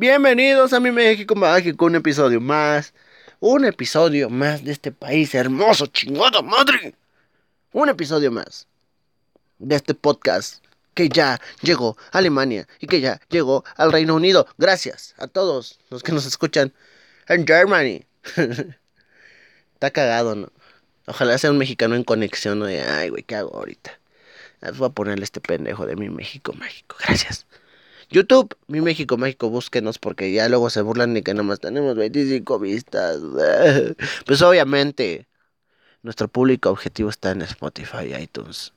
Bienvenidos a mi México Mágico, un episodio más. Un episodio más de este país hermoso, chingada madre. Un episodio más de este podcast que ya llegó a Alemania y que ya llegó al Reino Unido. Gracias a todos los que nos escuchan en Germany. Está cagado, ¿no? Ojalá sea un mexicano en conexión, ¿no? Ay, güey, ¿qué hago ahorita? Ah, voy a ponerle este pendejo de mi México mágico. Gracias. YouTube, mi México mágico, búsquenos porque ya luego se burlan de que nomás tenemos 25 vistas. Pues obviamente, nuestro público objetivo está en Spotify y iTunes.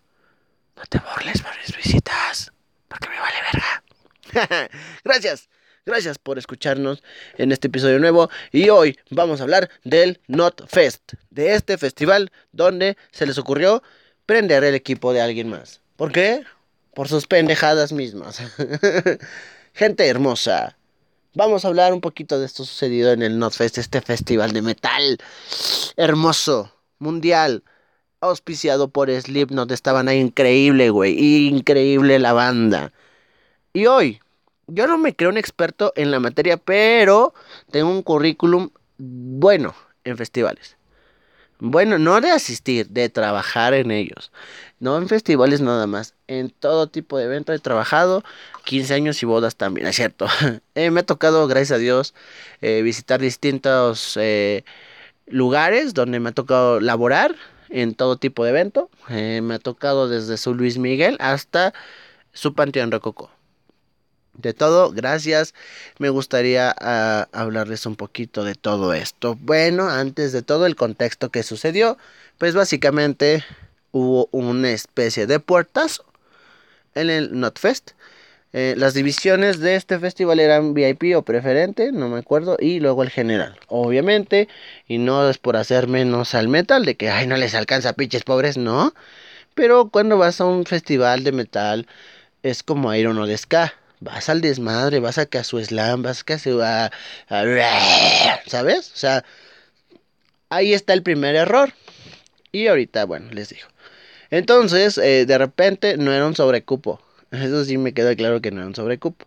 No te burles por mis visitas, porque me vale verga. Gracias. Gracias por escucharnos en este episodio nuevo y hoy vamos a hablar del Not Fest, de este festival donde se les ocurrió prender el equipo de alguien más. ¿Por qué? Por sus pendejadas mismas. Gente hermosa. Vamos a hablar un poquito de esto sucedido en el Not Fest, este festival de metal hermoso, mundial, auspiciado por Slipknot. Estaban ahí increíble, güey, increíble la banda. Y hoy yo no me creo un experto en la materia, pero tengo un currículum bueno en festivales. Bueno, no de asistir, de trabajar en ellos. No en festivales nada más. En todo tipo de eventos he trabajado. 15 años y bodas también, es cierto. Eh, me ha tocado, gracias a Dios, eh, visitar distintos eh, lugares donde me ha tocado laborar en todo tipo de evento. me ha tocado desde su Luis Miguel hasta su Panteón Rococó de todo, gracias. Me gustaría ah, hablarles un poquito de todo esto. Bueno, antes de todo el contexto que sucedió, pues básicamente hubo una especie de puertas en el NotFest. Eh, las divisiones de este festival eran VIP o preferente, no me acuerdo, y luego el general, obviamente, y no es por hacer menos al metal, de que, ay, no les alcanza pinches pobres, no, pero cuando vas a un festival de metal, es como Iron o de Ska, vas al desmadre, vas a que a su slam, vas a su... ¿Sabes? O sea, ahí está el primer error. Y ahorita, bueno, les digo. Entonces, eh, de repente no era un sobrecupo. Eso sí me queda claro que no era un sobrecupo.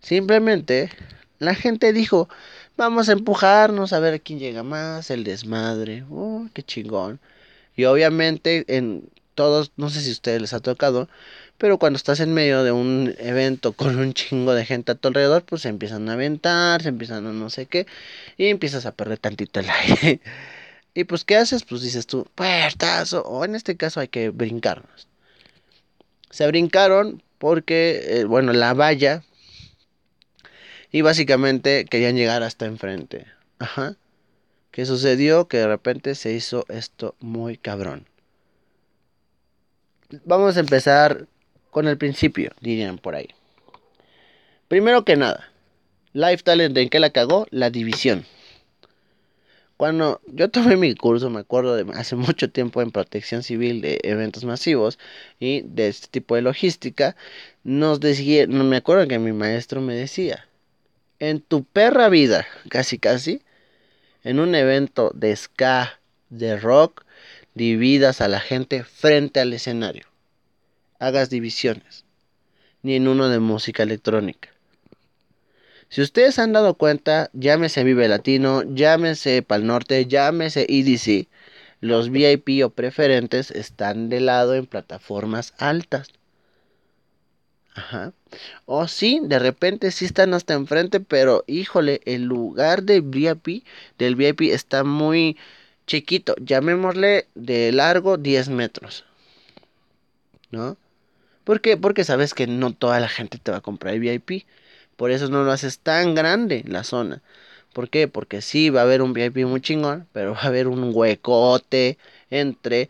Simplemente la gente dijo, vamos a empujarnos a ver quién llega más, el desmadre. Oh, qué chingón. Y obviamente en todos, no sé si a ustedes les ha tocado, pero cuando estás en medio de un evento con un chingo de gente a tu alrededor, pues se empiezan a aventar, se empiezan a no sé qué, y empiezas a perder tantito el aire. y pues, ¿qué haces? Pues dices tú, puertazo, o en este caso hay que brincarnos. Se brincaron porque, eh, bueno, la valla, y básicamente querían llegar hasta enfrente. Ajá. ¿Qué sucedió? Que de repente se hizo esto muy cabrón. Vamos a empezar con el principio, dirían por ahí. Primero que nada, Life Talent, ¿en qué la cagó? La división. Cuando yo tomé mi curso, me acuerdo de hace mucho tiempo en protección civil de eventos masivos y de este tipo de logística, nos decía, no me acuerdo que mi maestro me decía, en tu perra vida, casi casi, en un evento de ska, de rock, dividas a la gente frente al escenario hagas divisiones, ni en uno de música electrónica. Si ustedes han dado cuenta, llámese Vive Latino, llámese Pal Norte, llámese EDC, los VIP o preferentes están de lado en plataformas altas. Ajá. O sí, de repente sí están hasta enfrente, pero híjole, el lugar de VIP, del VIP está muy chiquito. Llamémosle de largo 10 metros. ¿No? ¿Por qué? Porque sabes que no toda la gente te va a comprar el VIP. Por eso no lo haces tan grande la zona. ¿Por qué? Porque sí va a haber un VIP muy chingón, pero va a haber un huecote entre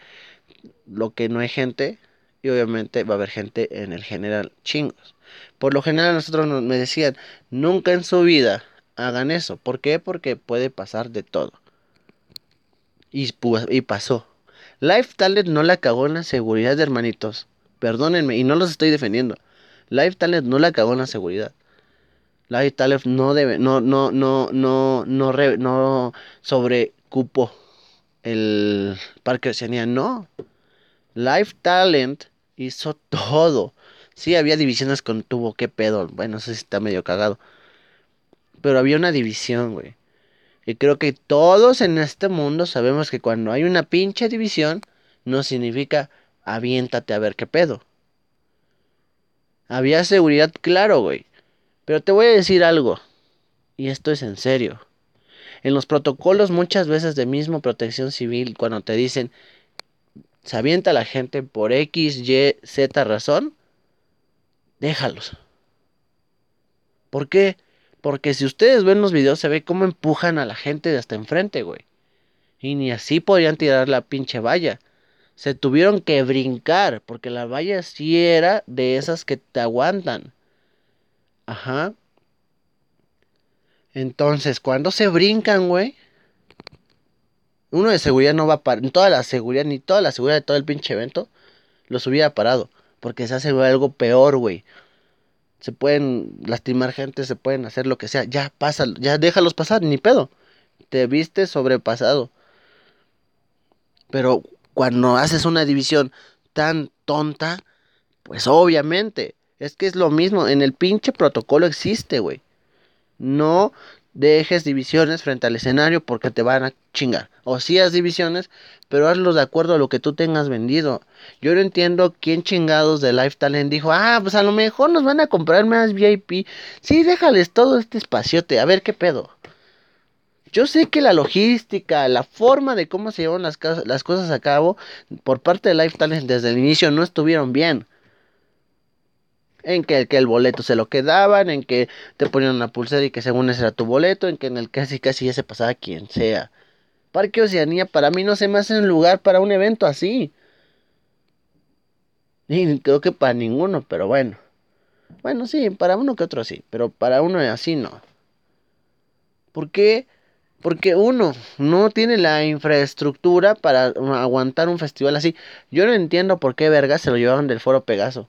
lo que no hay gente y obviamente va a haber gente en el general chingos. Por lo general nosotros nos, me decían, nunca en su vida hagan eso. ¿Por qué? Porque puede pasar de todo. Y, pasó. Life Talent no la cagó en la seguridad, de hermanitos. Perdónenme, y no los estoy defendiendo. Live Talent no la cagó en la seguridad. Live Talent no debe, no, no, no, no, no, no sobrecupo el Parque Oceanía. No. Live Talent hizo todo. Sí, había divisiones con tubo, qué pedo. Bueno, no sé si está medio cagado. pero había una división, güey. Y creo que todos en este mundo sabemos que cuando hay una pinche división, no significa aviéntate a ver qué pedo. Había seguridad, claro, güey. Pero te voy a decir algo. Y esto es en serio. En los protocolos muchas veces de mismo protección civil, cuando te dicen, se avienta la gente por X, Y, Z razón, déjalos. ¿Por qué? Porque si ustedes ven los videos se ve cómo empujan a la gente de hasta enfrente, güey. Y ni así podían tirar la pinche valla. Se tuvieron que brincar, porque la valla sí era de esas que te aguantan. Ajá. Entonces, cuando se brincan, güey, uno de seguridad no va a parar, toda la seguridad, ni toda la seguridad de todo el pinche evento, los hubiera parado, porque se hace algo peor, güey. Se pueden lastimar gente, se pueden hacer lo que sea, ya pasa, ya déjalos pasar, ni pedo. Te viste sobrepasado. Pero cuando haces una división tan tonta, pues obviamente, es que es lo mismo, en el pinche protocolo existe, güey. No dejes divisiones frente al escenario porque te van a chingar. O si haz divisiones, pero hazlos de acuerdo a lo que tú tengas vendido. Yo no entiendo quién chingados de Life Talent dijo, ah, pues a lo mejor nos van a comprar más VIP. Sí, déjales todo este espaciote, a ver qué pedo. Yo sé que la logística, la forma de cómo se llevan las, las cosas a cabo por parte de Life Talent desde el inicio no estuvieron bien en que, que, el boleto se lo quedaban, en que te ponían una pulsera y que según ese era tu boleto, en que en el casi casi ya se pasaba quien sea. Parque Oceanía para mí no se me hace un lugar para un evento así. Y creo que para ninguno, pero bueno. Bueno, sí, para uno que otro sí, pero para uno así no. ¿Por qué? Porque uno no tiene la infraestructura para aguantar un festival así. Yo no entiendo por qué verga se lo llevaron del foro Pegaso.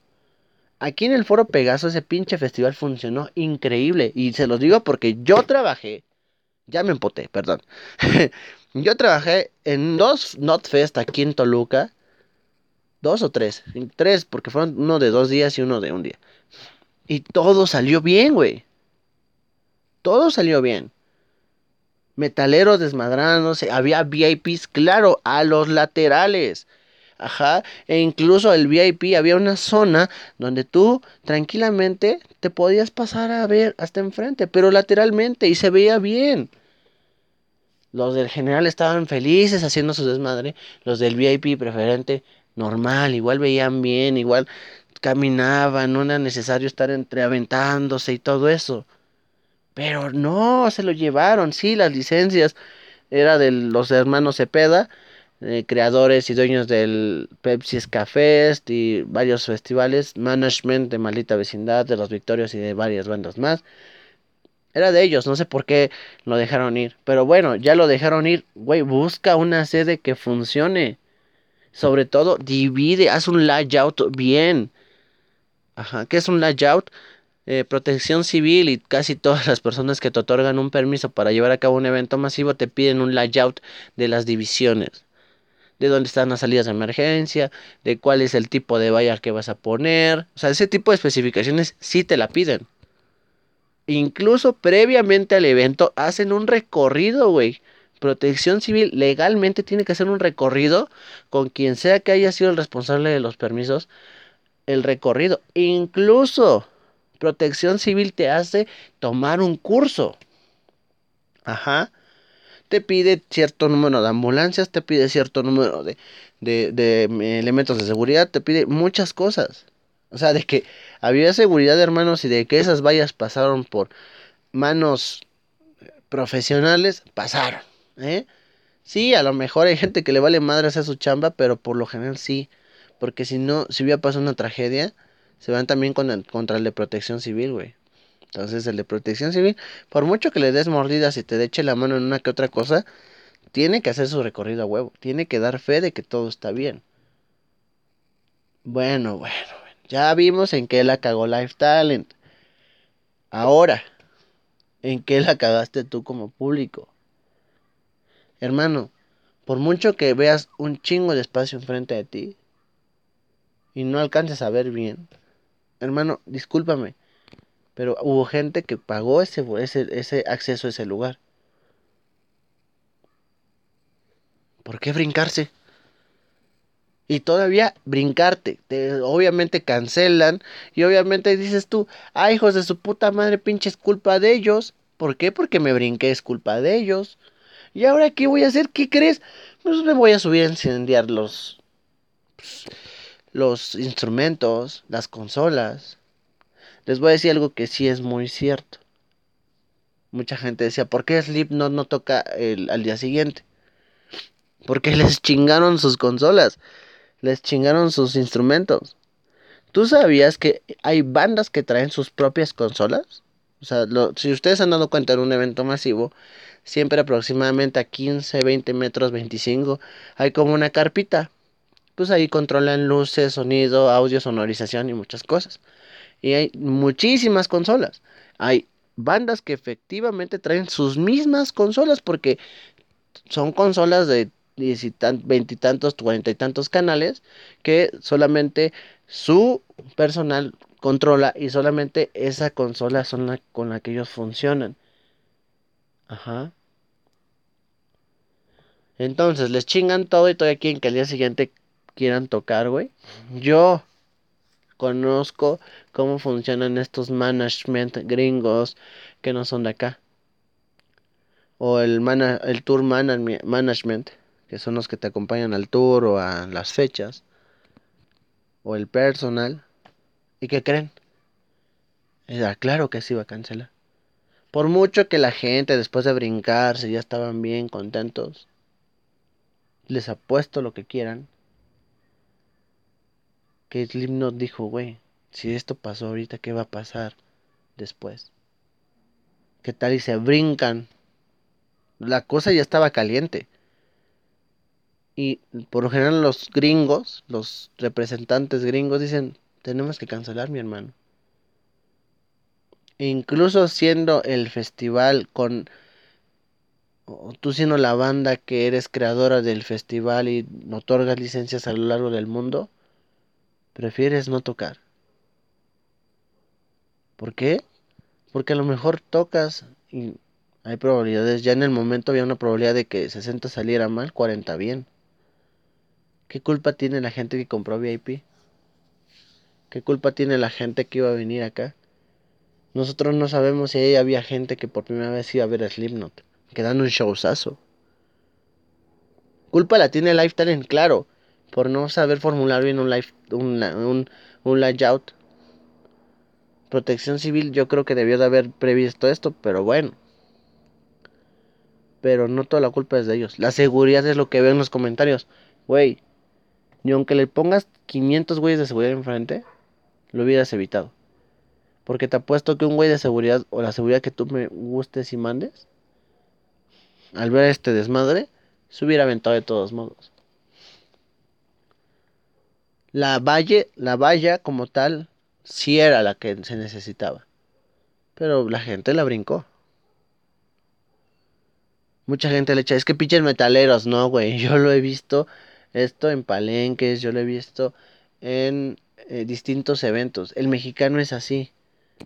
Aquí en el Foro Pegaso ese pinche festival funcionó increíble. Y se los digo porque yo trabajé. Ya me empoté, perdón. yo trabajé en dos Notfest aquí en Toluca. Dos o tres. Tres, porque fueron uno de dos días y uno de un día. Y todo salió bien, güey. Todo salió bien. Metaleros desmadrándose. Había VIPs, claro, a los laterales. Ajá, e incluso el VIP había una zona donde tú tranquilamente te podías pasar a ver hasta enfrente, pero lateralmente y se veía bien. Los del general estaban felices haciendo su desmadre, los del VIP preferente normal, igual veían bien, igual caminaban, no era necesario estar entreaventándose y todo eso. Pero no, se lo llevaron, sí, las licencias era de los hermanos Cepeda, eh, creadores y dueños del Pepsi Fest y varios festivales, management de Maldita Vecindad, de los Victorios y de varias bandas más. Era de ellos, no sé por qué lo dejaron ir. Pero bueno, ya lo dejaron ir. Güey, busca una sede que funcione. Sobre todo, divide, haz un layout bien. Ajá, ¿qué es un layout? Eh, protección civil y casi todas las personas que te otorgan un permiso para llevar a cabo un evento masivo te piden un layout de las divisiones de dónde están las salidas de emergencia, de cuál es el tipo de valla que vas a poner. O sea, ese tipo de especificaciones sí te la piden. Incluso previamente al evento hacen un recorrido, güey. Protección Civil legalmente tiene que hacer un recorrido con quien sea que haya sido el responsable de los permisos. El recorrido. Incluso Protección Civil te hace tomar un curso. Ajá te pide cierto número de ambulancias, te pide cierto número de, de, elementos de seguridad, te pide muchas cosas. O sea, de que había seguridad, hermanos, y de que esas vallas pasaron por manos profesionales, pasaron. ¿eh? Sí, a lo mejor hay gente que le vale madre hacer su chamba, pero por lo general sí. Porque si no, si hubiera pasado una tragedia, se van también contra el de protección civil, güey. Entonces el de protección civil, por mucho que le des mordidas y te eche la mano en una que otra cosa, tiene que hacer su recorrido a huevo. Tiene que dar fe de que todo está bien. Bueno, bueno, ya vimos en qué la cagó Life Talent. Ahora, ¿en qué la cagaste tú como público? Hermano, por mucho que veas un chingo de espacio enfrente de ti y no alcances a ver bien, hermano, discúlpame, Pero hubo gente que pagó ese, ese, ese acceso a ese lugar. ¿Por qué brincarse? Y todavía brincarte. Te, obviamente cancelan. Y obviamente dices tú, ah, hijos de su puta madre, pinche es culpa de ellos. ¿Por qué? Porque me brinqué, es culpa de ellos. ¿Y ahora qué voy a hacer? ¿Qué crees? Pues me voy a subir a incendiar los, pues, los instrumentos, las consolas. Les voy a decir algo que sí es muy cierto. Mucha gente decía, ¿por qué Slipknot no toca el, al día siguiente? Porque les chingaron sus consolas, les chingaron sus instrumentos. ¿Tú sabías que hay bandas que traen sus propias consolas? O sea, si ustedes han dado cuenta en un evento masivo, siempre aproximadamente a 15, 20 metros, 25, hay como una carpita. Pues ahí controlan luces, sonido, audio, sonorización y muchas cosas. Y hay muchísimas consolas. Hay bandas que efectivamente traen sus mismas consolas porque son consolas de veintitantos, cuarenta y tantos canales que solamente su personal controla y solamente esa consola son la con la que ellos funcionan. Ajá. Entonces les chingan todo y todavía quieren que al día siguiente quieran tocar, güey. Yo conozco cómo funcionan estos management gringos que no son de acá. O el, el tour management, que son los que te acompañan al tour o a las fechas. O el personal. ¿Y qué creen? Era claro que se iba a cancelar. Por mucho que la gente después de brincarse ya estaban bien contentos. Les apuesto lo que quieran que Slipknot dijo, güey, si esto pasó ahorita, ¿qué va a pasar después? ¿Qué tal y se brincan? La cosa ya estaba caliente. Y por lo general los gringos, los representantes gringos dicen, tenemos que cancelar, mi hermano. E incluso siendo el festival con tú siendo la banda que eres creadora del festival y otorgas licencias a lo largo del mundo, prefieres no tocar. ¿Por qué? Porque a lo mejor tocas y hay probabilidades. Ya en el momento había una probabilidad de que 60 saliera mal, 40 bien. ¿Qué culpa tiene la gente que compró VIP? ¿Qué culpa tiene la gente que iba a venir acá? Nosotros no sabemos si ahí había gente que por primera vez iba a ver a Slipknot, que dan un showzazo. Culpa la tiene Lifetime, claro por no saber formular bien un, un, layout. Protección civil yo creo que debió de haber previsto esto, pero bueno. Pero no toda la culpa es de ellos. La seguridad es lo que veo en los comentarios. Güey, ni aunque le pongas 500 güeyes de seguridad enfrente, lo hubieras evitado. Porque te apuesto que un güey de seguridad o la seguridad que tú me gustes y mandes, al ver este desmadre, se hubiera aventado de todos modos. La valle, la valla como tal, sí era la que se necesitaba. Pero la gente la brincó. Mucha gente le echa, es que pinches metaleros, no, güey. Yo lo he visto esto en palenques, yo lo he visto en eh, distintos eventos. El mexicano es así.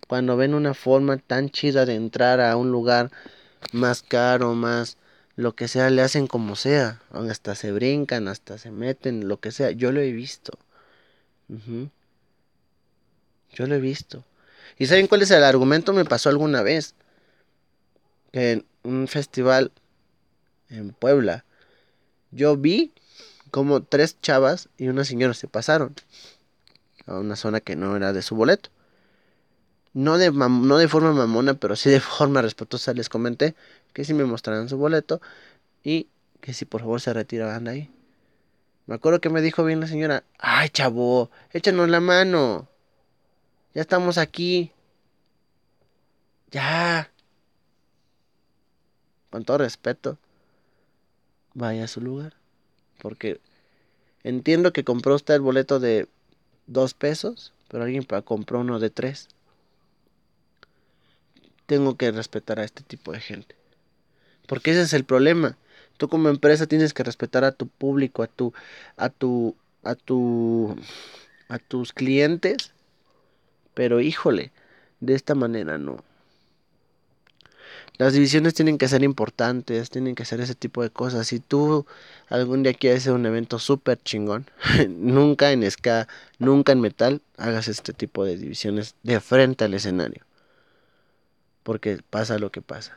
Cuando ven una forma tan chida de entrar a un lugar más caro, más lo que sea, le hacen como sea. Hasta se brincan, hasta se meten, lo que sea. Yo lo he visto. Yo lo he visto. ¿Y saben cuál es el argumento? Me pasó alguna vez. Que en un festival en Puebla, yo vi como tres chavas y una señora se pasaron a una zona que no era de su boleto. No de, no de forma mamona, pero sí de forma respetuosa les comenté que si me mostraran su boleto y que si por favor se retiraban de ahí. Me acuerdo que me dijo bien la señora, ay chavo, échanos la mano. Ya estamos aquí. Ya. Con todo respeto, vaya a su lugar. Porque entiendo que compró usted el boleto de dos pesos, pero alguien compró uno de tres. Tengo que respetar a este tipo de gente. Porque ese es el problema. Tú como empresa tienes que respetar a tu público, a tu, a tu, a tu, a tus clientes. Pero híjole, de esta manera, no. Las divisiones tienen que ser importantes, tienen que ser ese tipo de cosas. Si tú algún día quieres hacer un evento súper chingón, nunca en ska, nunca en metal, hagas este tipo de divisiones de frente al escenario. Porque pasa lo que pasa.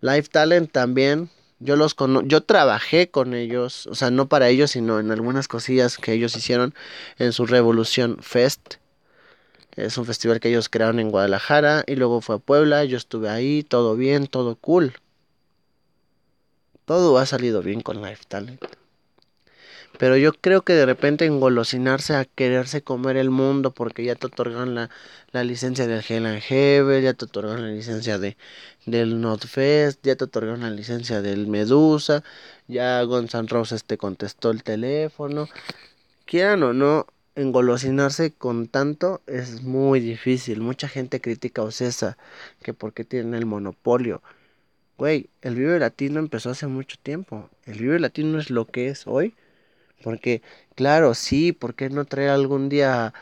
Live Talent también, yo los yo trabajé con ellos, o sea, no para ellos, sino en algunas cosillas que ellos hicieron en su Revolución Fest es un festival que ellos crearon en Guadalajara y luego fue a Puebla. Yo estuve ahí, todo bien, todo cool. Todo ha salido bien con Life Talent. Pero yo creo que de repente engolosinarse a quererse comer el mundo porque ya te otorgan la, la licencia del Hell and ya te otorgan la licencia de, del Notfest, ya te otorgan la licencia del Medusa, ya Gonzalo Roses te contestó el teléfono. Quieran o no, engolosinarse con tanto es muy difícil. Mucha gente critica a Ocesa que porque tiene el monopolio. Güey, el Vive Latino empezó hace mucho tiempo. El Vive Latino es lo que es hoy. Porque, claro, sí, ¿por qué no traer algún día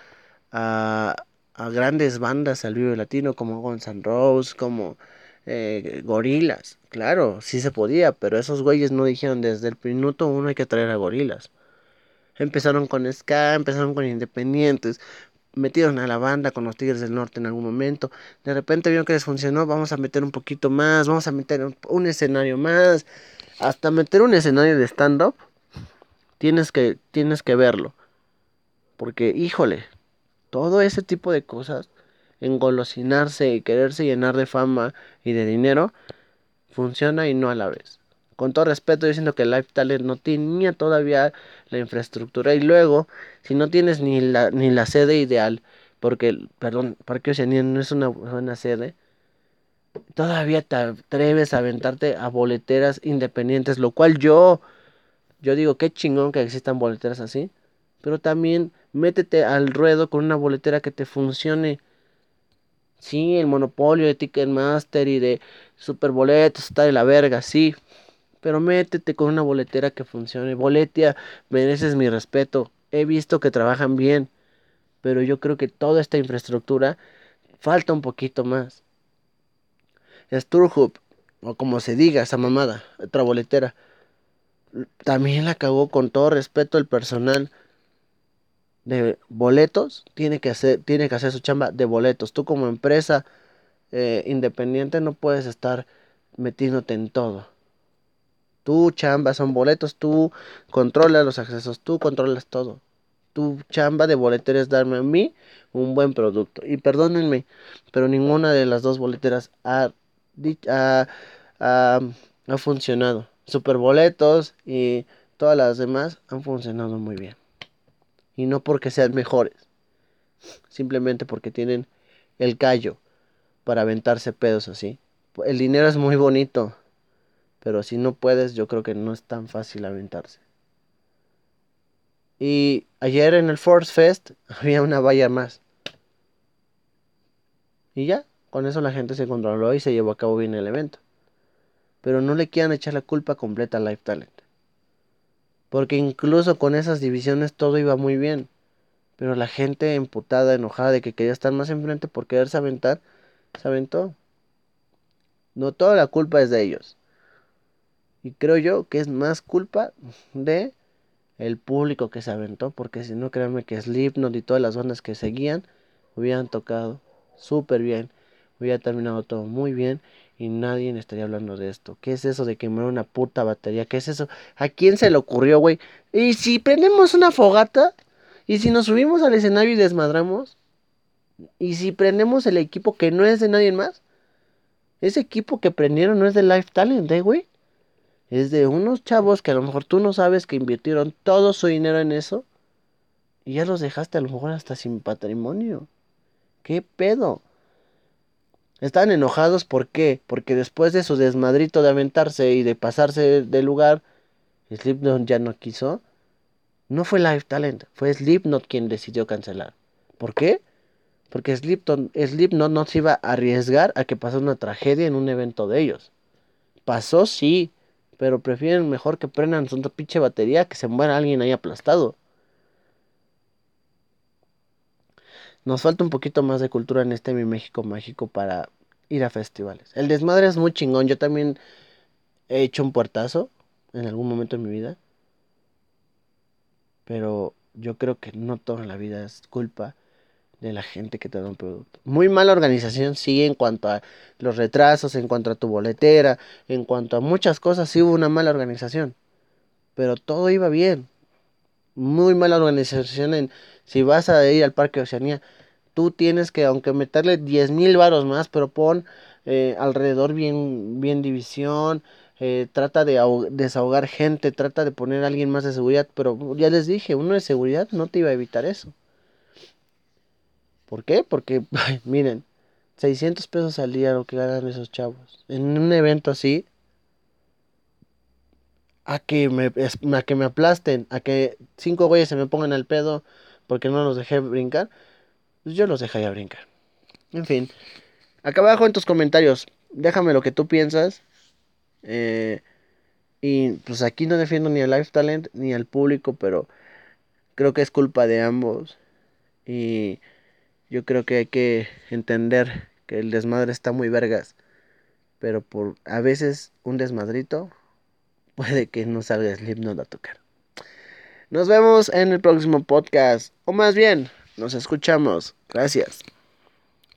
a, a grandes bandas al Vive Latino como Guns N' Roses, como eh, Gorilas? Claro, sí se podía, pero esos güeyes no dijeron desde el minuto uno hay que traer a Gorilas. Empezaron con ska, empezaron con independientes, metieron a la banda con los Tigres del Norte en algún momento. De repente vieron que les funcionó, vamos a meter un poquito más, vamos a meter un, escenario más. Hasta meter un escenario de stand-up, tienes que, tienes que verlo. Porque, híjole, todo ese tipo de cosas, engolosinarse y quererse llenar de fama y de dinero, funciona y no a la vez con todo respeto, yo siento que Life Talent no tenía todavía la infraestructura. Y luego, si no tienes ni la, ni la sede ideal, porque, perdón, Parque Oceanía no es una buena sede, todavía te atreves a aventarte a boleteras independientes, lo cual yo, yo digo, qué chingón que existan boleteras así. Pero también métete al ruedo con una boletera que te funcione. Sí, el monopolio de Ticketmaster y de Superboletos está de la verga, sí. Pero métete con una boletera que funcione. Boletia, mereces mi respeto. He visto que trabajan bien. Pero yo creo que toda esta infraestructura falta un poquito más. Sturhub, o como se diga esa mamada, otra boletera. También la cagó con todo respeto el personal de boletos. Tiene que hacer, tiene que hacer su chamba de boletos. Tú como empresa eh, independiente no puedes estar metiéndote en todo. Tu chamba son boletos, tú controlas los accesos, tú controlas todo. Tu chamba de boletera es darme a mí un buen producto. Y perdónenme, pero ninguna de las dos boleteras ha, ha, ha, ha funcionado. Superboletos y todas las demás han funcionado muy bien. Y no porque sean mejores, simplemente porque tienen el callo para aventarse pedos así. El dinero es muy bonito, pero si no puedes, yo creo que no es tan fácil aventarse. Y ayer en el Force Fest había una valla más. Y ya, con eso la gente se controló y se llevó a cabo bien el evento. Pero no le quieran echar la culpa completa a Life Talent. Porque incluso con esas divisiones todo iba muy bien. Pero la gente emputada, enojada de que quería estar más enfrente por quererse aventar, se aventó. No toda la culpa es de ellos. Y creo yo que es más culpa de el público que se aventó, porque si no, créanme que Slipknot y todas las bandas que seguían hubieran tocado súper bien, hubiera terminado todo muy bien y nadie estaría hablando de esto. ¿Qué es eso de quemar una puta batería? ¿Qué es eso? ¿A quién se le ocurrió, güey? ¿Y si prendemos una fogata? ¿Y si nos subimos al escenario y desmadramos? ¿Y si prendemos el equipo que no es de nadie más? Ese equipo que prendieron no es de Life Talent, ¿eh, güey? es de unos chavos que a lo mejor tú no sabes que invirtieron todo su dinero en eso y ya los dejaste a lo mejor hasta sin patrimonio. ¿Qué pedo? Están enojados ¿por qué? Porque después de su desmadrito de aventarse y de pasarse del lugar, Slipknot ya no quiso. No fue Live Talent, fue Slipknot quien decidió cancelar. ¿Por qué? Porque Slipknot, Slipknot no se iba a arriesgar a que pasara una tragedia en un evento de ellos. Pasó sí, pero prefieren mejor que prendan su pinche batería que se muera alguien ahí aplastado. Nos falta un poquito más de cultura en este mi México mágico para ir a festivales. El desmadre es muy chingón. Yo también he hecho un puertazo en algún momento de mi vida. Pero yo creo que no toda la vida es culpa de la gente que te da un producto. Muy mala organización, sí, en cuanto a los retrasos, en cuanto a tu boletera, en cuanto a muchas cosas, sí hubo una mala organización. Pero todo iba bien. Muy mala organización en si vas a ir al Parque Oceanía, tú tienes que, aunque meterle 10 mil varos más, pero pon eh, alrededor bien, bien división, eh, trata de desahogar gente, trata de poner a alguien más de seguridad, pero ya les dije, uno de seguridad no te iba a evitar eso. ¿Por qué? Porque, miren, 600 pesos al día lo que ganan esos chavos. En un evento así, a que me, a que me aplasten, a que cinco güeyes se me pongan al pedo porque no los dejé brincar, pues yo los dejaría brincar. En fin, acá abajo en tus comentarios, déjame lo que tú piensas. Eh, y pues aquí no defiendo ni al Life Talent ni al público, pero creo que es culpa de ambos. Y yo creo que hay que entender que el desmadre está muy vergas. Pero por a veces un desmadrito puede que no salga Slipknot a tocar. Nos vemos en el próximo podcast. O más bien, nos escuchamos. Gracias.